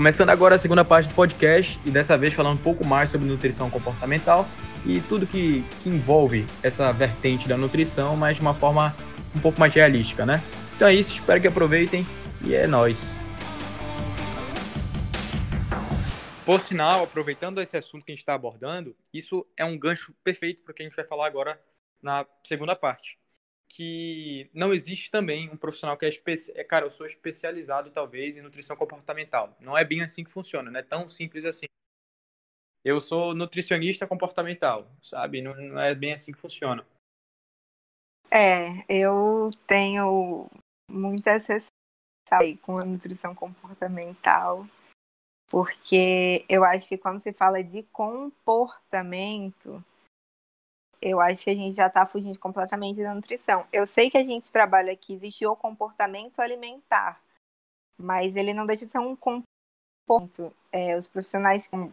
Começando agora a segunda parte do podcast e dessa vez falando um pouco mais sobre nutrição comportamental e tudo que, que envolve essa vertente da nutrição, mas de uma forma um pouco mais realística, né? Então é isso, espero que aproveitem e é nóis. Por sinal, aproveitando esse assunto que a gente está abordando, isso é um gancho perfeito para o que a gente vai falar agora na segunda parte. Que não existe também um profissional que é, especi... É, cara, eu sou especializado talvez em nutrição comportamental. Não é bem assim que funciona, não é tão simples assim. Eu sou nutricionista comportamental, sabe? Não, não é bem assim que funciona. É, eu tenho muitas aí com a nutrição comportamental, porque eu acho que quando se fala de comportamento, eu acho que a gente já está fugindo completamente da nutrição. Eu sei que a gente trabalha aqui, existe o comportamento alimentar, mas ele não deixa de ser um comportamento. É, os profissionais com,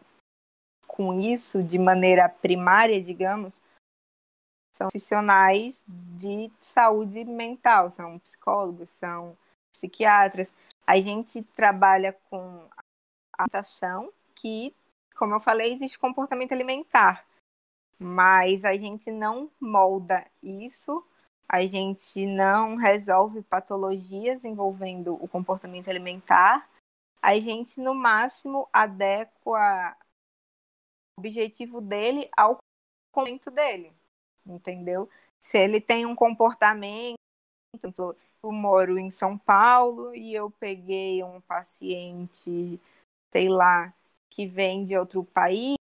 com isso, de maneira primária, digamos, são profissionais de saúde mental, são psicólogos, são psiquiatras. A gente trabalha com alimentação, que, como eu falei, existe comportamento alimentar, mas a gente não molda isso, a gente não resolve patologias envolvendo o comportamento alimentar, a gente, no máximo, adequa o objetivo dele ao comportamento dele, entendeu? Se ele tem um comportamento, eu moro em São Paulo e eu peguei um paciente, sei lá, que vem de outro país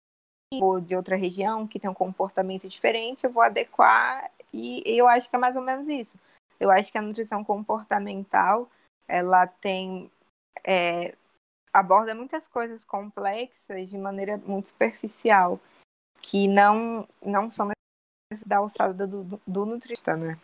ou de outra região que tem um comportamento diferente, eu vou adequar e eu acho que é mais ou menos isso. Eu acho que a nutrição comportamental ela tem é, aborda muitas coisas complexas de maneira muito superficial que não não são da alçada do, do, do nutricionista, né?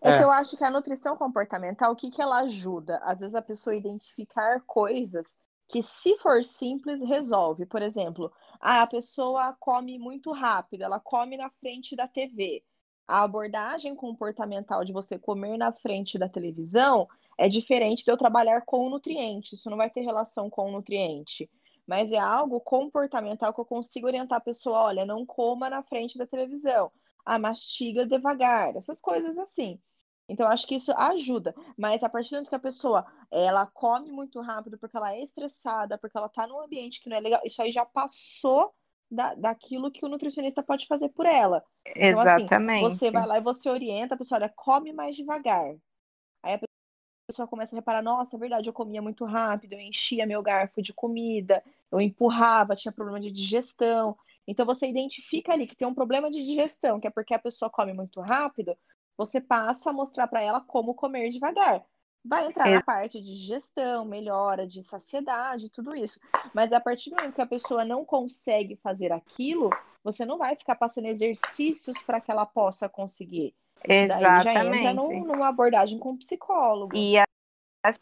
É, que eu acho que a nutrição comportamental, o que, que ela ajuda? Às vezes a pessoa identificar coisas que, se for simples, resolve. Por exemplo, ah, a pessoa come muito rápido, ela come na frente da TV. A abordagem comportamental de você comer na frente da televisão é diferente de eu trabalhar com o nutriente. Isso não vai ter relação com o nutriente. Mas é algo comportamental que eu consigo orientar a pessoa: olha, não coma na frente da televisão. Ah, mastiga devagar. Essas coisas assim. Então, acho que isso ajuda. Mas a partir do momento que a pessoa ela come muito rápido porque ela é estressada, porque ela está num ambiente que não é legal, isso aí já passou da, daquilo que o nutricionista pode fazer por ela. Então, Exatamente. Assim, você vai lá e você orienta a pessoa, olha, come mais devagar. Aí a pessoa começa a reparar, nossa, é verdade, eu comia muito rápido, eu enchia meu garfo de comida, eu empurrava, tinha problema de digestão. Então você identifica ali que tem um problema de digestão, que é porque a pessoa come muito rápido, você passa a mostrar para ela como comer devagar. Vai entrar é. na parte de digestão, melhora de saciedade, tudo isso. Mas a partir do momento que a pessoa não consegue fazer aquilo, você não vai ficar passando exercícios para que ela possa conseguir. Isso Exatamente. já entra num, numa abordagem com psicólogo. E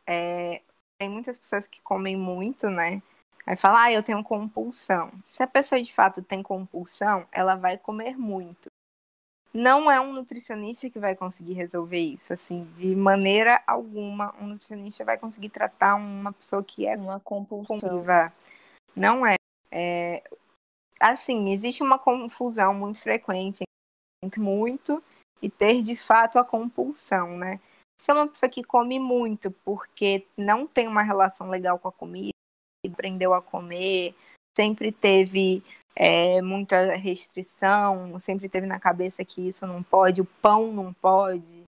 é, tem muitas pessoas que comem muito, né? Aí fala, ah, eu tenho compulsão. Se a pessoa de fato tem compulsão, ela vai comer muito não é um nutricionista que vai conseguir resolver isso, assim, de maneira alguma, um nutricionista vai conseguir tratar uma pessoa que é uma compulsiva. Não é. é. Assim, existe uma confusão muito frequente entre muito e ter de fato a compulsão, né? Se é uma pessoa que come muito porque não tem uma relação legal com a comida, aprendeu a comer, sempre teve é, muita restrição, sempre teve na cabeça que isso não pode, o pão não pode.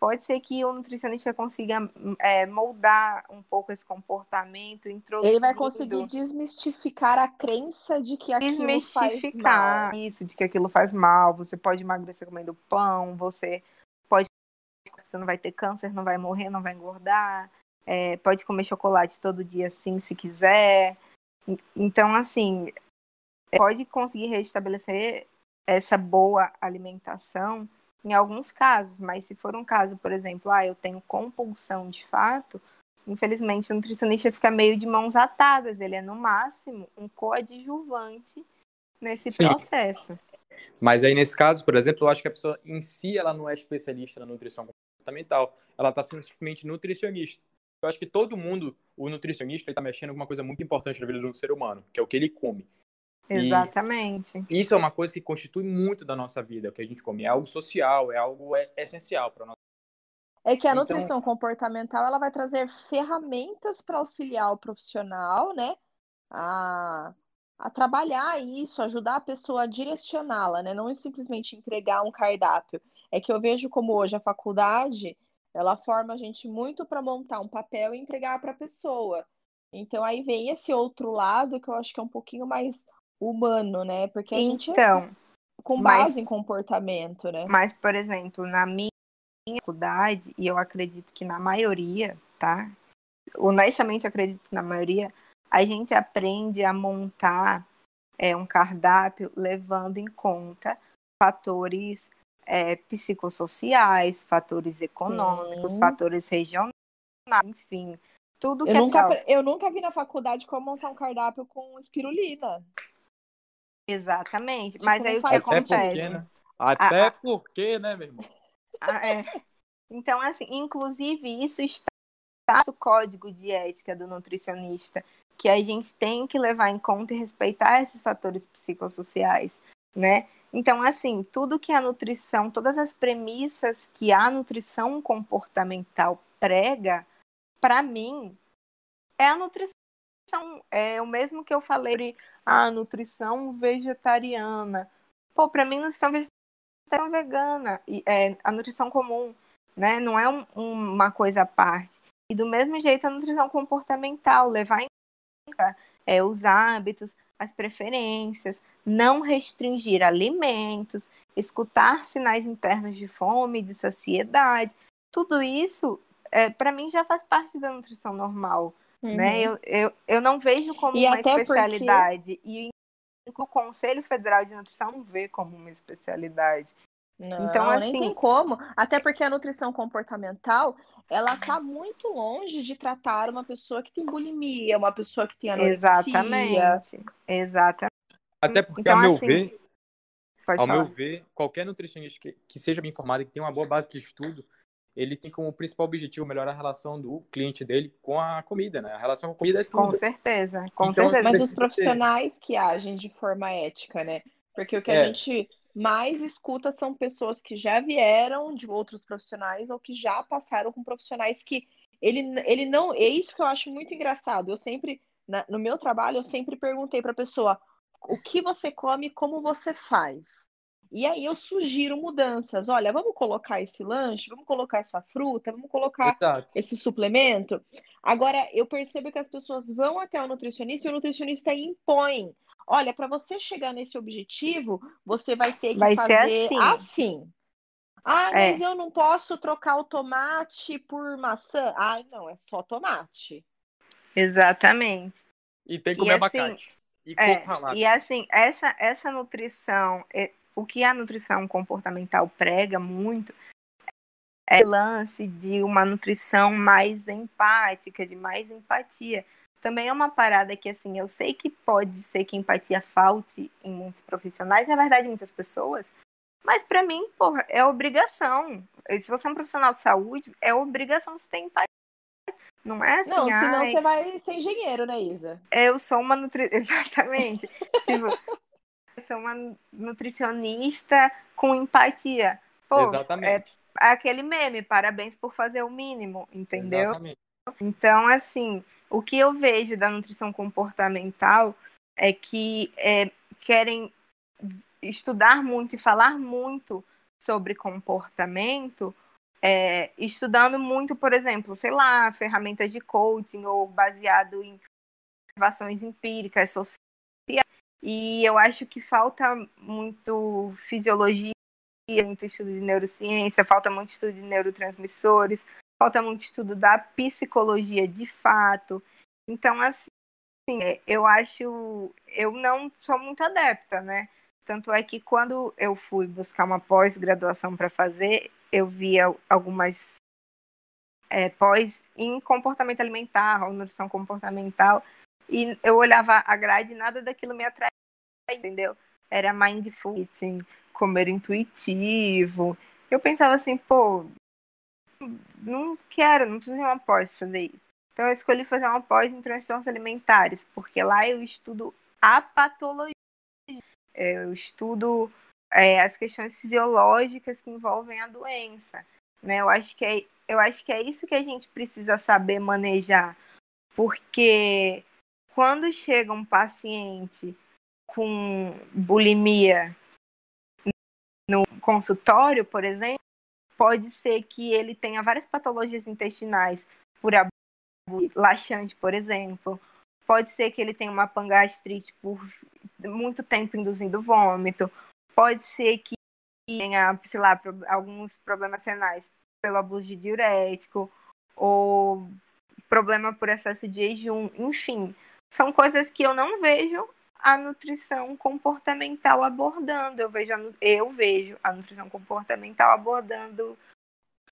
Pode ser que o nutricionista consiga é, moldar um pouco esse comportamento, introduzir. Ele vai conseguir desmistificar a crença de que aquilo desmistificar faz mal. isso, de que aquilo faz mal. Você pode emagrecer comendo pão, você pode. Você não vai ter câncer, não vai morrer, não vai engordar. É, pode comer chocolate todo dia, sim, se quiser. Então, assim, pode conseguir restabelecer essa boa alimentação em alguns casos, mas se for um caso, por exemplo, ah, eu tenho compulsão de fato, infelizmente o nutricionista fica meio de mãos atadas, ele é no máximo um coadjuvante nesse Sim. processo. Mas aí nesse caso, por exemplo, eu acho que a pessoa em si ela não é especialista na nutrição comportamental, ela está sendo simplesmente nutricionista. Eu acho que todo mundo, o nutricionista, está mexendo com uma coisa muito importante na vida do ser humano, que é o que ele come. Exatamente. E isso é uma coisa que constitui muito da nossa vida, o que a gente come. É algo social, é algo é, essencial para nós. É que a então... nutrição comportamental ela vai trazer ferramentas para auxiliar o profissional, né? A, a trabalhar isso, ajudar a pessoa a direcioná-la, né? Não é simplesmente entregar um cardápio. É que eu vejo como hoje a faculdade ela forma a gente muito para montar um papel e entregar para a pessoa. Então aí vem esse outro lado que eu acho que é um pouquinho mais humano, né? Porque a então, gente é com base mas, em comportamento, né? Mas, por exemplo, na minha faculdade, e eu acredito que na maioria, tá? Honestamente, acredito que na maioria, a gente aprende a montar é, um cardápio levando em conta fatores é, psicossociais, fatores econômicos, Sim. fatores regionais, enfim, tudo que eu é nunca, Eu nunca vi na faculdade como montar um cardápio com espirulina. Exatamente. Tipo, Mas aí o que acontece? Porque, né? Até ah, porque, né, meu irmão? Ah, é. Então, assim, inclusive, isso está no código de ética do nutricionista, que a gente tem que levar em conta e respeitar esses fatores psicossociais, né? Então, assim, tudo que a nutrição, todas as premissas que a nutrição comportamental prega, para mim, é a nutrição. É o mesmo que eu falei a ah, nutrição vegetariana. Pô, para mim, nutrição vegetariana é vegana, e, é, a nutrição comum, né? Não é um, uma coisa à parte. E do mesmo jeito, a nutrição comportamental, levar em conta é, os hábitos, as preferências, não restringir alimentos, escutar sinais internos de fome, de saciedade. Tudo isso, é, para mim, já faz parte da nutrição normal. Né? Uhum. Né? Eu, eu, eu não vejo como e uma especialidade. Porque... E o Conselho Federal de Nutrição não vê como uma especialidade. Não, então, assim, nem tem como. Até porque a nutrição comportamental, ela está muito longe de tratar uma pessoa que tem bulimia, uma pessoa que tem anorexia. Exatamente. Exatamente. Até porque, então, ao meu assim, ver, ao falar. meu ver, qualquer nutricionista que, que seja bem informado, que tenha uma boa base de estudo, ele tem como principal objetivo melhorar a relação do cliente dele com a comida, né? A relação com a comida é tudo. Com certeza, com então, certeza. Mas os profissionais que agem de forma ética, né? Porque o que é. a gente mais escuta são pessoas que já vieram de outros profissionais ou que já passaram com profissionais que ele, ele não. É isso que eu acho muito engraçado. Eu sempre, na, no meu trabalho, eu sempre perguntei para a pessoa o que você come, como você faz. E aí eu sugiro mudanças. Olha, vamos colocar esse lanche, vamos colocar essa fruta, vamos colocar Exato. esse suplemento. Agora, eu percebo que as pessoas vão até o nutricionista e o nutricionista impõe. Olha, para você chegar nesse objetivo, você vai ter que vai fazer assim. assim. Ah, é. mas é. eu não posso trocar o tomate por maçã. Ah, não, é só tomate. Exatamente. E tem que comer e, assim, abacate. E, é, e assim, essa, essa nutrição, o que a nutrição comportamental prega muito é o lance de uma nutrição mais empática, de mais empatia. Também é uma parada que, assim, eu sei que pode ser que empatia falte em muitos profissionais, na verdade, muitas pessoas, mas para mim, porra, é obrigação. Se você é um profissional de saúde, é obrigação você ter empatia. Não é assim. Não, senão ai, você vai ser engenheiro, né, Isa? Eu sou uma nutricionista. Exatamente. tipo, ser uma nutricionista com empatia. Pô, Exatamente. É, é aquele meme, parabéns por fazer o mínimo, entendeu? Exatamente. Então, assim, o que eu vejo da nutrição comportamental é que é, querem estudar muito e falar muito sobre comportamento, é, estudando muito, por exemplo, sei lá, ferramentas de coaching ou baseado em observações empíricas sociais e eu acho que falta muito fisiologia, muito estudo de neurociência, falta muito estudo de neurotransmissores, falta muito estudo da psicologia de fato. Então, assim, é, eu acho. Eu não sou muito adepta, né? Tanto é que quando eu fui buscar uma pós-graduação para fazer, eu via algumas é, pós em comportamento alimentar, ou nutrição comportamental, e eu olhava a grade e nada daquilo me atraía, entendeu? Era mindful eating, comer intuitivo. Eu pensava assim, pô, não quero, não preciso de uma pós fazer isso. Então eu escolhi fazer uma pós em transtornos alimentares, porque lá eu estudo a patologia, eu estudo é, as questões fisiológicas que envolvem a doença. Né? Eu, acho que é, eu acho que é isso que a gente precisa saber manejar, porque quando chega um paciente com bulimia no consultório, por exemplo, pode ser que ele tenha várias patologias intestinais por laxante, por exemplo. Pode ser que ele tenha uma pangastrite por muito tempo induzindo vômito. Pode ser que tenha, sei lá, alguns problemas renais pelo abuso de diurético ou problema por excesso de jejum, enfim, são coisas que eu não vejo a nutrição comportamental abordando. Eu vejo a, eu vejo a nutrição comportamental abordando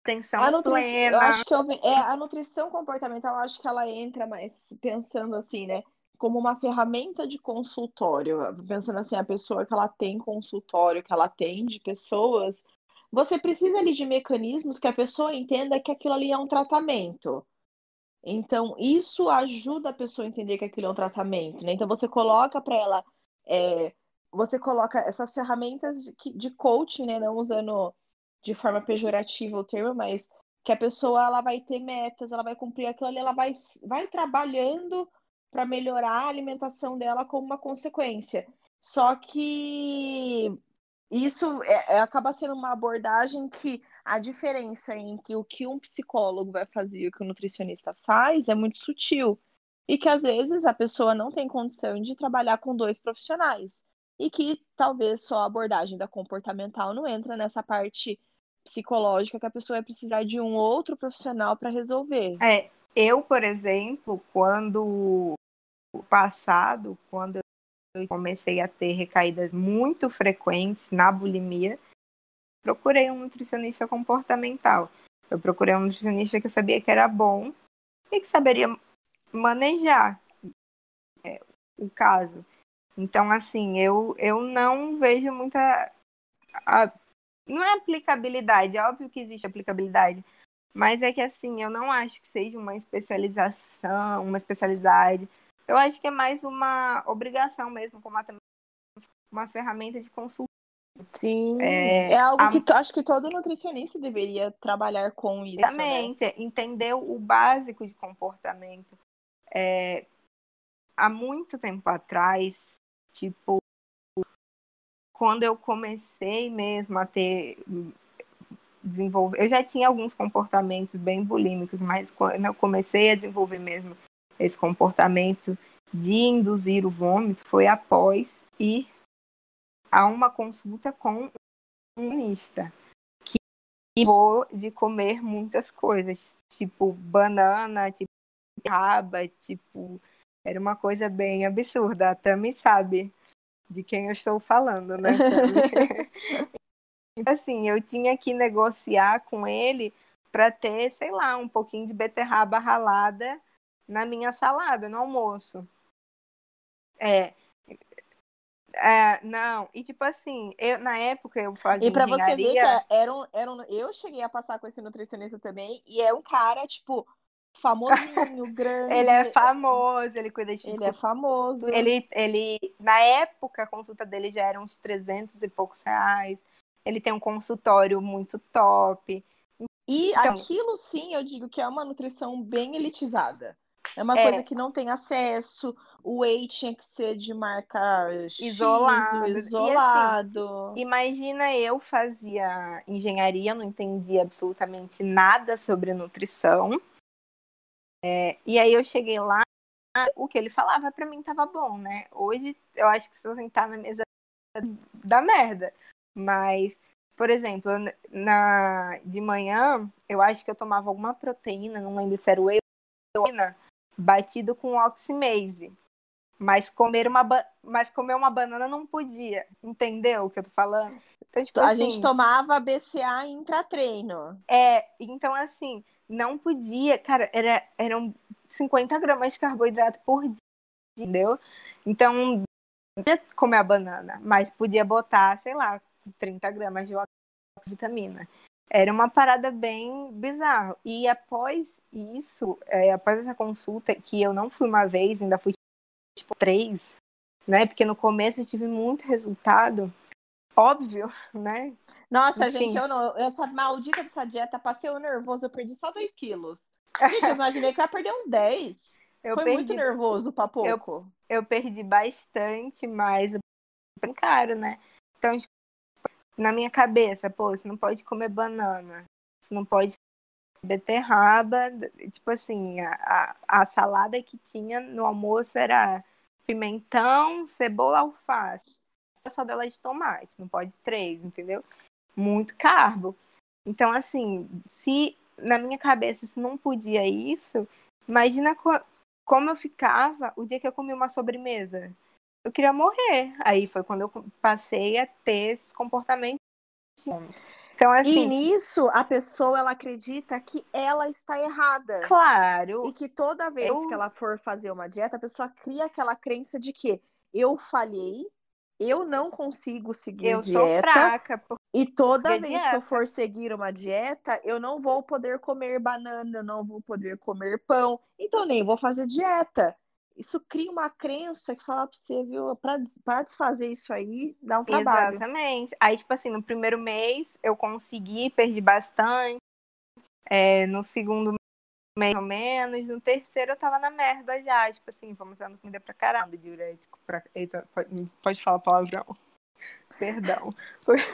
atenção a nutri... plena. Eu acho que eu, é, a nutrição comportamental, eu acho que ela entra mais pensando assim, né? Como uma ferramenta de consultório. Pensando assim, a pessoa que ela tem consultório, que ela atende pessoas, você precisa ali de mecanismos que a pessoa entenda que aquilo ali é um tratamento. Então, isso ajuda a pessoa a entender que aquilo é um tratamento, né? Então, você coloca para ela, é, você coloca essas ferramentas de, de coaching, né? Não usando de forma pejorativa o termo, mas que a pessoa ela vai ter metas, ela vai cumprir aquilo ali, ela vai, vai trabalhando para melhorar a alimentação dela como uma consequência. Só que isso é, é, acaba sendo uma abordagem que a diferença entre o que um psicólogo vai fazer e o que o nutricionista faz é muito sutil. E que às vezes a pessoa não tem condição de trabalhar com dois profissionais. E que talvez só a abordagem da comportamental não entra nessa parte psicológica que a pessoa vai precisar de um outro profissional para resolver. É, eu, por exemplo, quando passado, quando eu comecei a ter recaídas muito frequentes na bulimia, procurei um nutricionista comportamental. Eu procurei um nutricionista que eu sabia que era bom e que saberia manejar é, o caso. Então, assim, eu, eu não vejo muita. A, não é aplicabilidade, é óbvio que existe aplicabilidade, mas é que, assim, eu não acho que seja uma especialização, uma especialidade. Eu acho que é mais uma obrigação mesmo, como uma, ferramenta de consulta Sim, é, é algo a... que acho que todo nutricionista deveria trabalhar com isso. Né? Exatamente, né? entender o básico de comportamento. É, há muito tempo atrás, tipo, quando eu comecei mesmo a ter desenvolver, eu já tinha alguns comportamentos bem bulímicos, mas quando eu comecei a desenvolver mesmo esse comportamento de induzir o vômito foi após ir a uma consulta com um nutricionista que vou de comer muitas coisas, tipo banana, tipo raba, tipo era uma coisa bem absurda. A Tami sabe de quem eu estou falando, né? então, assim, eu tinha que negociar com ele para ter, sei lá, um pouquinho de beterraba ralada na minha salada, no almoço. É, é, não, e tipo assim, eu, na época eu fazia E pra você ver que é, era um, era um, eu cheguei a passar com esse nutricionista também, e é um cara, tipo, famosinho, grande. ele é famoso, ele cuida de Ele é famoso. Ele, ele, na época, a consulta dele já era uns 300 e poucos reais. Ele tem um consultório muito top. E então, aquilo sim, eu digo que é uma nutrição bem elitizada. É uma é, coisa que não tem acesso. O whey tinha que ser de marca isolado. X, isolado. E assim, imagina eu fazia engenharia, não entendia absolutamente nada sobre nutrição. É, e aí eu cheguei lá, o que ele falava para mim tava bom, né? Hoje eu acho que se eu sentar na mesa da merda. Mas, por exemplo, na, de manhã, eu acho que eu tomava alguma proteína, não lembro se era whey ou batido com oximase. Mas comer uma, mas comer uma banana não podia. Entendeu o que eu tô falando? Então, tipo, a assim, gente tomava BCA intratreino. É, então assim, não podia. Cara, era, eram 50 gramas de carboidrato por dia, entendeu? Então, podia comer a banana, mas podia botar, sei lá, 30 gramas de vitamina. Era uma parada bem bizarra. E após isso, é, após essa consulta, que eu não fui uma vez, ainda fui tipo três, né? Porque no começo eu tive muito resultado. Óbvio, né? Nossa, Enfim. gente, eu não. Essa maldita dessa dieta, passei o nervoso, eu perdi só dois quilos. Gente, eu imaginei que eu ia perder uns 10. Eu Foi perdi, muito nervoso pra pouco. Eu, eu perdi bastante, mas bem caro, né? Então, tipo, na minha cabeça, pô, você não pode comer banana, você não pode beterraba, tipo assim, a, a, salada que tinha no almoço era pimentão, cebola, alface. Só dela de tomate, não pode três, entendeu? Muito carbo. Então, assim, se na minha cabeça se não podia isso, imagina co como eu ficava o dia que eu comi uma sobremesa. Eu queria morrer. Aí foi quando eu passei a ter esse comportamento. Então, assim, e nisso, a pessoa ela acredita que ela está errada. Claro. E que toda vez eu... que ela for fazer uma dieta, a pessoa cria aquela crença de que eu falhei, eu não consigo seguir eu dieta. Eu sou fraca. E toda vez dieta. que eu for seguir uma dieta, eu não vou poder comer banana, eu não vou poder comer pão, então nem vou fazer dieta. Isso cria uma crença que fala pra você, viu? Pra, pra desfazer isso aí, dá um trabalho. Exatamente. Aí, tipo assim, no primeiro mês eu consegui, perdi bastante. É, no segundo mês, ou menos. No terceiro eu tava na merda já. Tipo assim, vamos dando comida pra caramba, diurético. Pra... Eita, pode, pode falar palavrão. Perdão.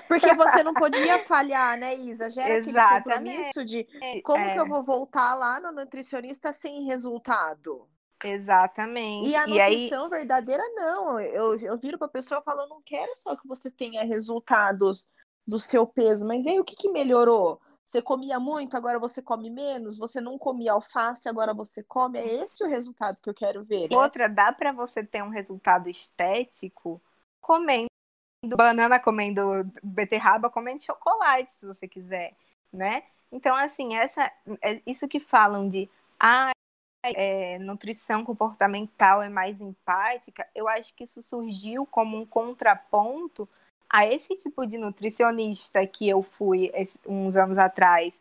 Porque você não podia falhar, né, Isa? Gera Exatamente. aquele compromisso de como é. que eu vou voltar lá no nutricionista sem resultado? Exatamente. E a nutrição e aí... verdadeira, não. Eu, eu viro pra pessoa e falo, eu não quero só que você tenha resultados do seu peso, mas aí o que, que melhorou? Você comia muito, agora você come menos. Você não comia alface, agora você come. É esse o resultado que eu quero ver. Né? Outra, dá para você ter um resultado estético comendo banana, comendo beterraba, comendo chocolate, se você quiser, né? Então, assim, essa, é isso que falam de ah, é, nutrição comportamental é mais empática, eu acho que isso surgiu como um contraponto a esse tipo de nutricionista que eu fui uns anos atrás.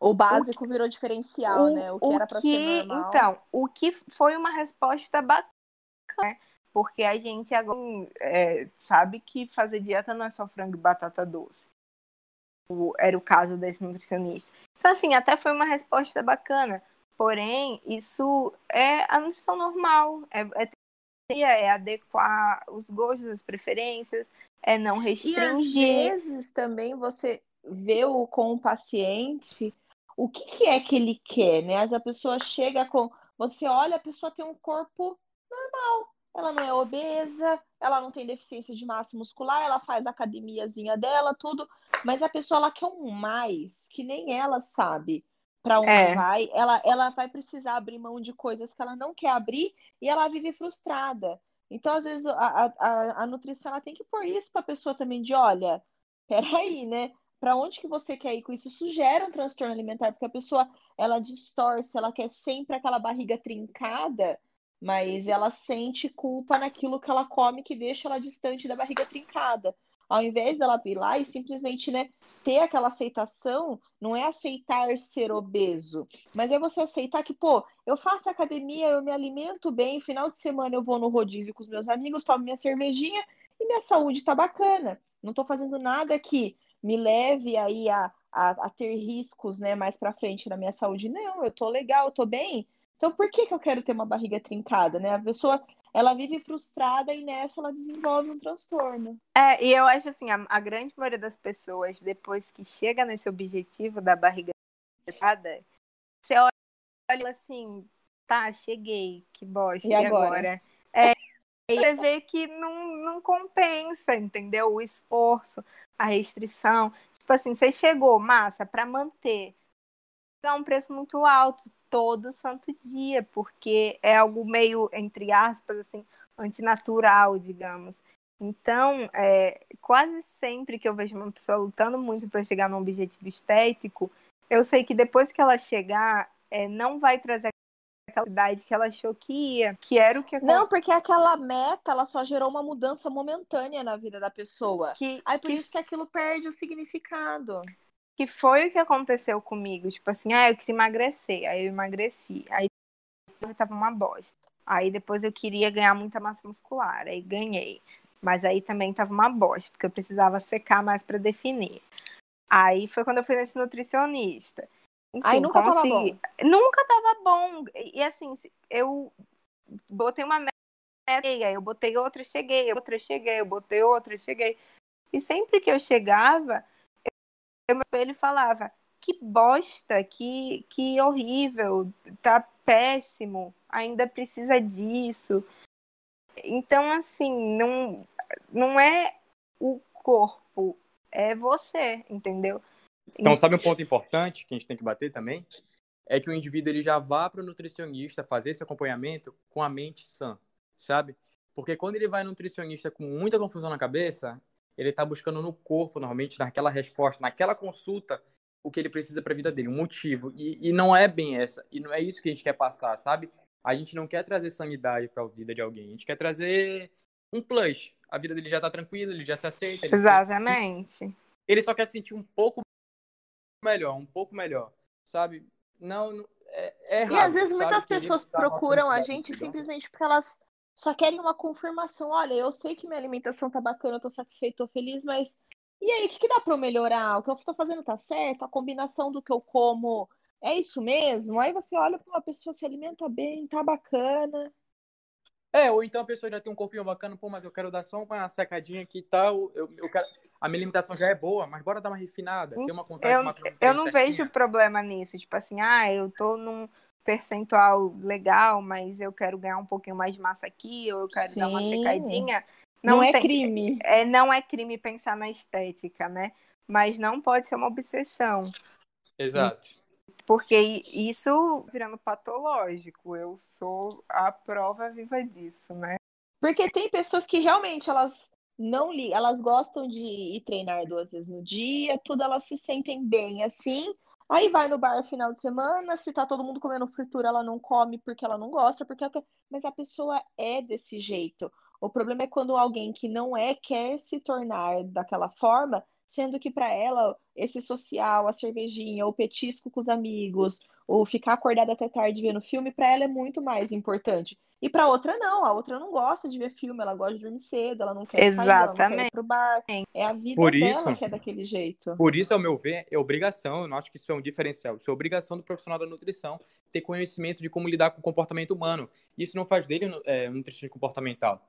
O básico o, virou diferencial, o, né? O que o era para ser normal. Então, o que foi uma resposta bacana, né? Porque a gente agora é, sabe que fazer dieta não é só frango e batata doce. Era o caso desse nutricionista. Então, assim, até foi uma resposta bacana. Porém, isso é a nutrição normal. É, é, é adequar os gostos, as preferências, é não restringir. E às vezes também você vê o, com o paciente o que, que é que ele quer, né? As a pessoa chega com. Você olha, a pessoa tem um corpo normal. Ela não é obesa, ela não tem deficiência de massa muscular, ela faz a academiazinha dela, tudo. Mas a pessoa ela quer um mais que nem ela sabe para onde é. vai. Ela, ela vai precisar abrir mão de coisas que ela não quer abrir e ela vive frustrada. Então, às vezes, a, a, a nutrição ela tem que pôr isso para a pessoa também de, olha, peraí, né? Para onde que você quer ir com isso? Isso gera um transtorno alimentar, porque a pessoa, ela distorce, ela quer sempre aquela barriga trincada, mas ela sente culpa naquilo que ela come que deixa ela distante da barriga trincada. Ao invés dela vir lá e simplesmente, né, ter aquela aceitação não é aceitar ser obeso, mas é você aceitar que, pô, eu faço academia, eu me alimento bem, final de semana eu vou no rodízio com os meus amigos, tomo minha cervejinha e minha saúde tá bacana. Não tô fazendo nada que me leve aí a, a, a ter riscos, né, mais para frente na minha saúde. Não, eu tô legal, eu tô bem. Então, por que, que eu quero ter uma barriga trincada, né? A pessoa ela vive frustrada e nessa ela desenvolve um transtorno. É, e eu acho assim, a, a grande maioria das pessoas, depois que chega nesse objetivo da barriga tratada, você olha assim, tá, cheguei, que bosta, e, e agora? agora? É, e você vê que não, não compensa, entendeu? O esforço, a restrição. Tipo assim, você chegou, massa, para manter. É um preço muito alto todo santo dia, porque é algo meio, entre aspas, assim, antinatural, digamos. Então, é, quase sempre que eu vejo uma pessoa lutando muito para chegar num objetivo estético, eu sei que depois que ela chegar, é, não vai trazer aquela idade que ela achou que ia, que era o que Não, porque aquela meta, ela só gerou uma mudança momentânea na vida da pessoa. Que, Aí por que... isso que aquilo perde o significado que foi o que aconteceu comigo. Tipo assim, ah, eu queria emagrecer, aí eu emagreci. Aí eu tava uma bosta. Aí depois eu queria ganhar muita massa muscular, aí ganhei. Mas aí também tava uma bosta, porque eu precisava secar mais para definir. Aí foi quando eu fui nesse nutricionista. Enfim, aí nunca consegui... tava bom. Nunca tava bom. E assim, eu botei uma meta, aí eu botei outra, cheguei, outra, cheguei, eu botei outra, cheguei. E sempre que eu chegava, ele falava, que bosta, que, que horrível, tá péssimo, ainda precisa disso. Então, assim, não, não é o corpo, é você, entendeu? Então, sabe um ponto importante que a gente tem que bater também? É que o indivíduo ele já vá para o nutricionista fazer esse acompanhamento com a mente sã, sabe? Porque quando ele vai no nutricionista com muita confusão na cabeça, ele está buscando no corpo, normalmente, naquela resposta, naquela consulta, o que ele precisa para a vida dele, um motivo. E, e não é bem essa, e não é isso que a gente quer passar, sabe? A gente não quer trazer sanidade para a vida de alguém, a gente quer trazer um plus. A vida dele já está tranquila, ele já se aceita. Exatamente. Se... Ele só quer sentir um pouco melhor, um pouco melhor, sabe? Não, é, é errado, E às vezes muitas pessoas procuram a gente simplesmente porque elas só querem uma confirmação. Olha, eu sei que minha alimentação tá bacana, eu tô satisfeito, tô feliz, mas e aí, o que, que dá para eu melhorar? O que eu estou fazendo tá certo? A combinação do que eu como é isso mesmo? Aí você olha para uma pessoa se alimenta bem, tá bacana. É, ou então a pessoa já tem um corpinho bacana, pô, mas eu quero dar só uma secadinha aqui e tal. Eu, eu quero... A minha alimentação já é boa, mas bora dar uma refinada. Ter uma contagem, eu, uma eu não certinha. vejo problema nisso. Tipo assim, ah, eu tô num percentual legal, mas eu quero ganhar um pouquinho mais de massa aqui, ou eu quero Sim. dar uma secadinha. Não, não é tem, crime. É, não é crime pensar na estética, né? Mas não pode ser uma obsessão. Exato. Porque isso virando patológico. Eu sou a prova viva disso, né? Porque tem pessoas que realmente elas não li, elas gostam de ir treinar duas vezes no dia, tudo elas se sentem bem assim. Aí vai no bar final de semana, se tá todo mundo comendo fritura, ela não come porque ela não gosta, porque ela... mas a pessoa é desse jeito. O problema é quando alguém que não é quer se tornar daquela forma, sendo que para ela esse social, a cervejinha, o petisco com os amigos, ou ficar acordada até tarde vendo filme, para ela é muito mais importante. E para outra não, a outra não gosta de ver filme, ela gosta de dormir cedo, ela não quer Exatamente. sair, ela não quer ir pro bar. É a vida por dela isso, que é daquele jeito. Por isso, ao meu ver, é obrigação, eu não acho que isso é um diferencial, isso é obrigação do profissional da nutrição ter conhecimento de como lidar com o comportamento humano. Isso não faz dele é, um nutricionista comportamental.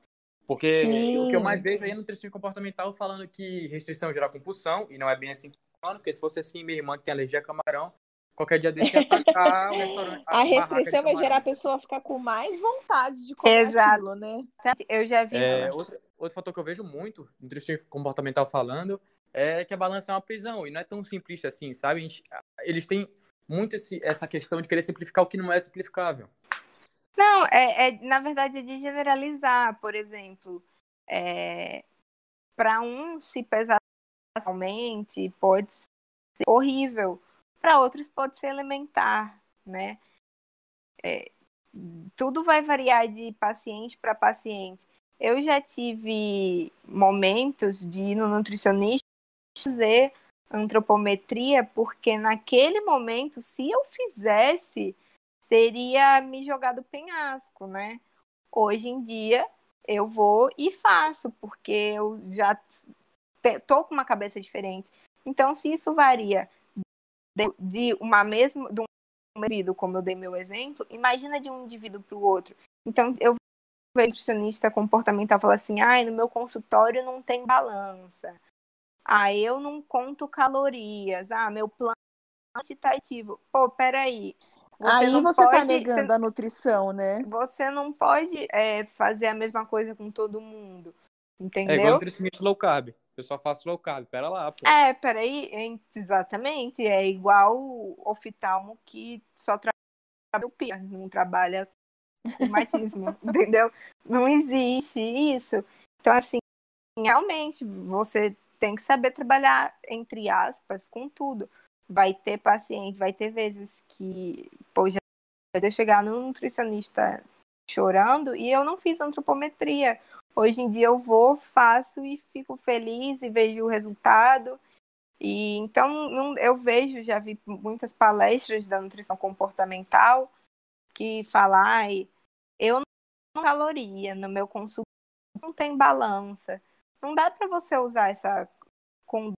Porque Sim. o que eu mais vejo aí é nutrição comportamental falando que restrição gera compulsão, e não é bem assim porque se fosse assim, minha irmã que tem alergia a camarão, qualquer dia desse ia atacar o restaurante. A, a restrição vai gerar a pessoa ficar com mais vontade de comer Exato. aquilo, né? Eu já vi. É, outro, outro fator que eu vejo muito, nutrição comportamental falando, é que a balança é uma prisão, e não é tão simplista assim, sabe? Gente, eles têm muito esse, essa questão de querer simplificar o que não é simplificável. Não, é, é na verdade é de generalizar, por exemplo, é, para um se pesar realmente pode ser horrível, para outros pode ser elementar, né? É, tudo vai variar de paciente para paciente. Eu já tive momentos de ir no nutricionista fazer antropometria, porque naquele momento, se eu fizesse, seria me jogar do penhasco, né? Hoje em dia eu vou e faço, porque eu já tô com uma cabeça diferente. Então, se isso varia de, de uma mesma de um indivíduo, como eu dei meu exemplo, imagina de um indivíduo para o outro. Então, eu vejo nutricionista comportamental falar assim: "Ai, no meu consultório não tem balança. Ah, eu não conto calorias. Ah, meu plano quantitativo. Pô, peraí. Você Aí você está negando você, a nutrição, né? Você não pode é, fazer a mesma coisa com todo mundo. Entendeu? É igual nutricionista low carb. Eu só faço low carb. Pera lá, pô. É, peraí. Exatamente. É igual o oftalmo que só trabalha o pia, não trabalha com matismo, entendeu? Não existe isso. Então, assim, realmente, você tem que saber trabalhar, entre aspas, com tudo vai ter paciente, vai ter vezes que, pô, já eu chegar no nutricionista chorando e eu não fiz antropometria. Hoje em dia eu vou, faço e fico feliz e vejo o resultado. E então eu vejo, já vi muitas palestras da nutrição comportamental que falam, eu não caloria no meu consumo, não tem balança. Não dá para você usar essa conduta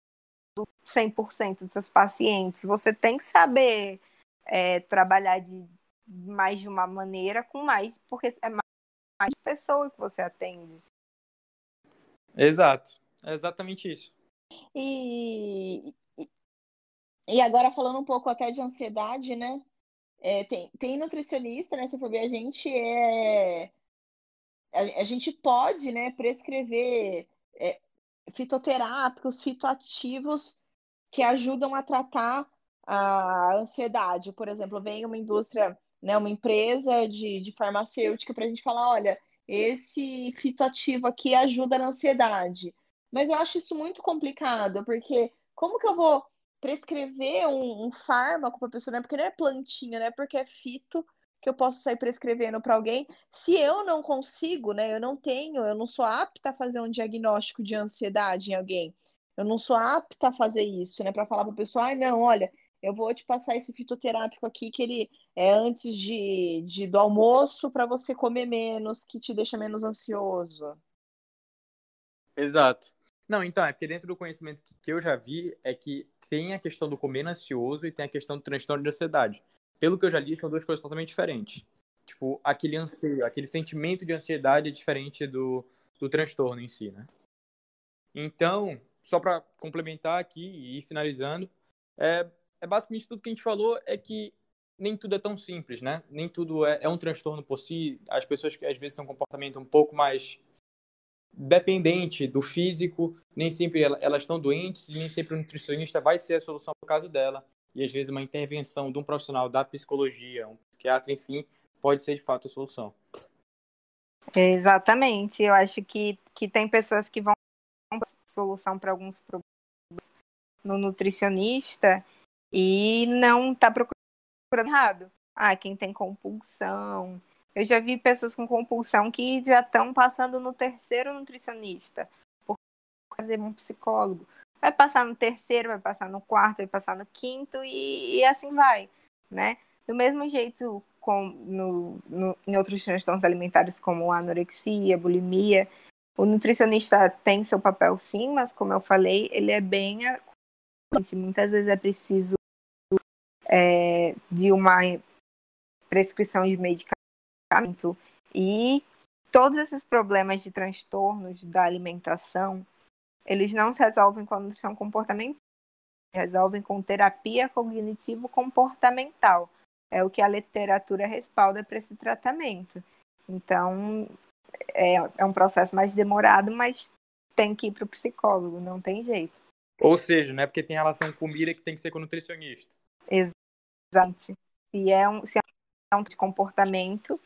100% dos seus pacientes. Você tem que saber é, trabalhar de mais de uma maneira com mais, porque é mais, mais pessoa que você atende. Exato, é exatamente isso. E, e agora falando um pouco até de ansiedade, né? É, tem, tem nutricionista, né? Se for ver, a gente é. A, a gente pode né, prescrever é, fitoterápicos, fitoativos que ajudam a tratar a ansiedade. Por exemplo, vem uma indústria, né, uma empresa de, de farmacêutica para a gente falar, olha, esse fitoativo aqui ajuda na ansiedade. Mas eu acho isso muito complicado, porque como que eu vou prescrever um, um fármaco para a pessoa, né? Porque não é plantinha, né? Porque é fito que eu posso sair prescrevendo para alguém. Se eu não consigo, né? Eu não tenho, eu não sou apta a fazer um diagnóstico de ansiedade em alguém. Eu não sou apta a fazer isso, né? Para falar para a pessoa, ah, não, olha, eu vou te passar esse fitoterápico aqui que ele é antes de, de do almoço para você comer menos, que te deixa menos ansioso. Exato. Não, então, é porque dentro do conhecimento que eu já vi é que tem a questão do comer ansioso e tem a questão do transtorno de ansiedade. Pelo que eu já li, são duas coisas totalmente diferentes. Tipo, aquele anseio, aquele sentimento de ansiedade é diferente do, do transtorno em si, né? Então, só para complementar aqui e ir finalizando, é, é basicamente tudo que a gente falou é que nem tudo é tão simples, né? Nem tudo é, é um transtorno por si. As pessoas que às vezes têm um comportamento um pouco mais dependente do físico, nem sempre elas estão doentes, nem sempre o nutricionista vai ser a solução para o caso dela. E às vezes uma intervenção de um profissional da psicologia, um psiquiatra, enfim, pode ser de fato a solução. Exatamente. Eu acho que, que tem pessoas que vão solução para alguns problemas no nutricionista e não está procurando errado. Ah, quem tem compulsão. Eu já vi pessoas com compulsão que já estão passando no terceiro nutricionista por fazer um psicólogo. Vai passar no terceiro, vai passar no quarto, vai passar no quinto e, e assim vai, né? Do mesmo jeito com, no, no, em outros transtornos alimentares como anorexia, bulimia, o nutricionista tem seu papel sim, mas como eu falei, ele é bem muitas vezes é preciso é, de uma prescrição de medicamento e todos esses problemas de transtornos da alimentação eles não se resolvem com a nutrição comportamental resolvem com terapia cognitivo comportamental é o que a literatura respalda para esse tratamento então é, é um processo mais demorado, mas tem que ir para o psicólogo, não tem jeito. Ou seja, não é porque tem relação com comida que tem que ser com nutricionista. Exatamente. Se é um, se é um de comportamento,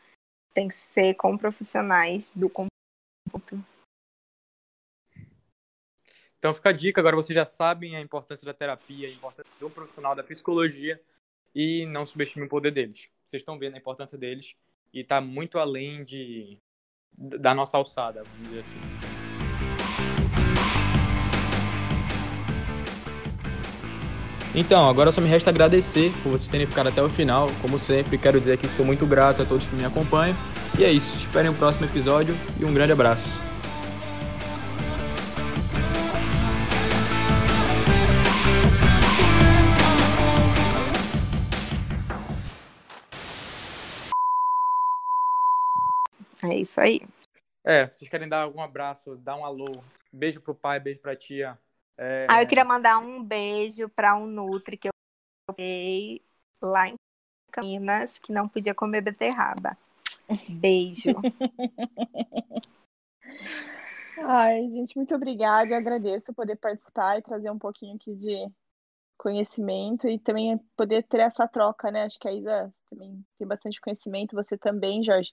tem que ser com profissionais do comportamento. Então fica a dica, agora vocês já sabem a importância da terapia, a importância do profissional da psicologia e não subestime o poder deles. Vocês estão vendo a importância deles e está muito além de da nossa alçada, vamos dizer assim. Então, agora só me resta agradecer por vocês terem ficado até o final. Como sempre, quero dizer que sou muito grato a todos que me acompanham. E é isso, esperem o próximo episódio e um grande abraço. É isso aí. É, vocês querem dar algum abraço, dar um alô, beijo pro pai, beijo pra tia. É... Ah, eu queria mandar um beijo para um Nutri que eu peguei lá em Campinas, que não podia comer beterraba. Beijo. Ai, gente, muito obrigada. Eu agradeço poder participar e trazer um pouquinho aqui de conhecimento e também poder ter essa troca, né? Acho que a Isa também tem bastante conhecimento, você também, Jorge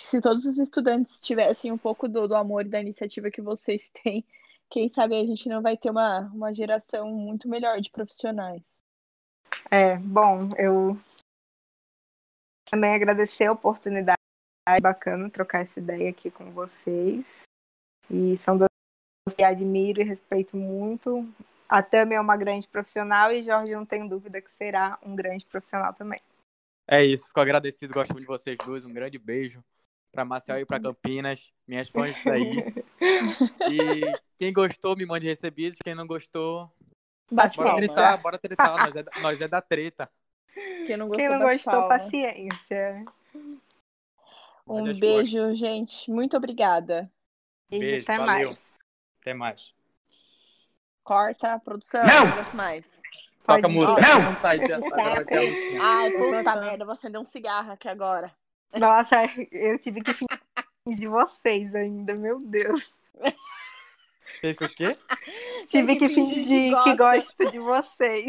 se todos os estudantes tivessem um pouco do, do amor e da iniciativa que vocês têm, quem sabe a gente não vai ter uma, uma geração muito melhor de profissionais. É, bom, eu também agradecer a oportunidade, é bacana trocar essa ideia aqui com vocês. E são duas que admiro e respeito muito A Tami é uma grande profissional e Jorge não tem dúvida que será um grande profissional também. É isso, fico agradecido, gosto muito de vocês dois. Um grande beijo para Marcel e para Campinas, minhas fãs daí. E quem gostou, me mande recebidos. Quem não gostou, Bate bora palma. tretar, bora tretar. Nós é, da- nós é da treta. Quem não gostou, Quem não gostou, paciência. Um as beijo, gente. Muito obrigada. Beijo, Beijo, até valeu. mais. Até mais. Corta, produção. Não! Mais. Pode Toca música. Não! Aí. Ai, puta merda, vou acender um cigarro aqui agora. Nossa, eu tive que fingir de vocês ainda, meu Deus. Teve o quê? Tive que que fingir que fingir que gosta. gosto de vocês.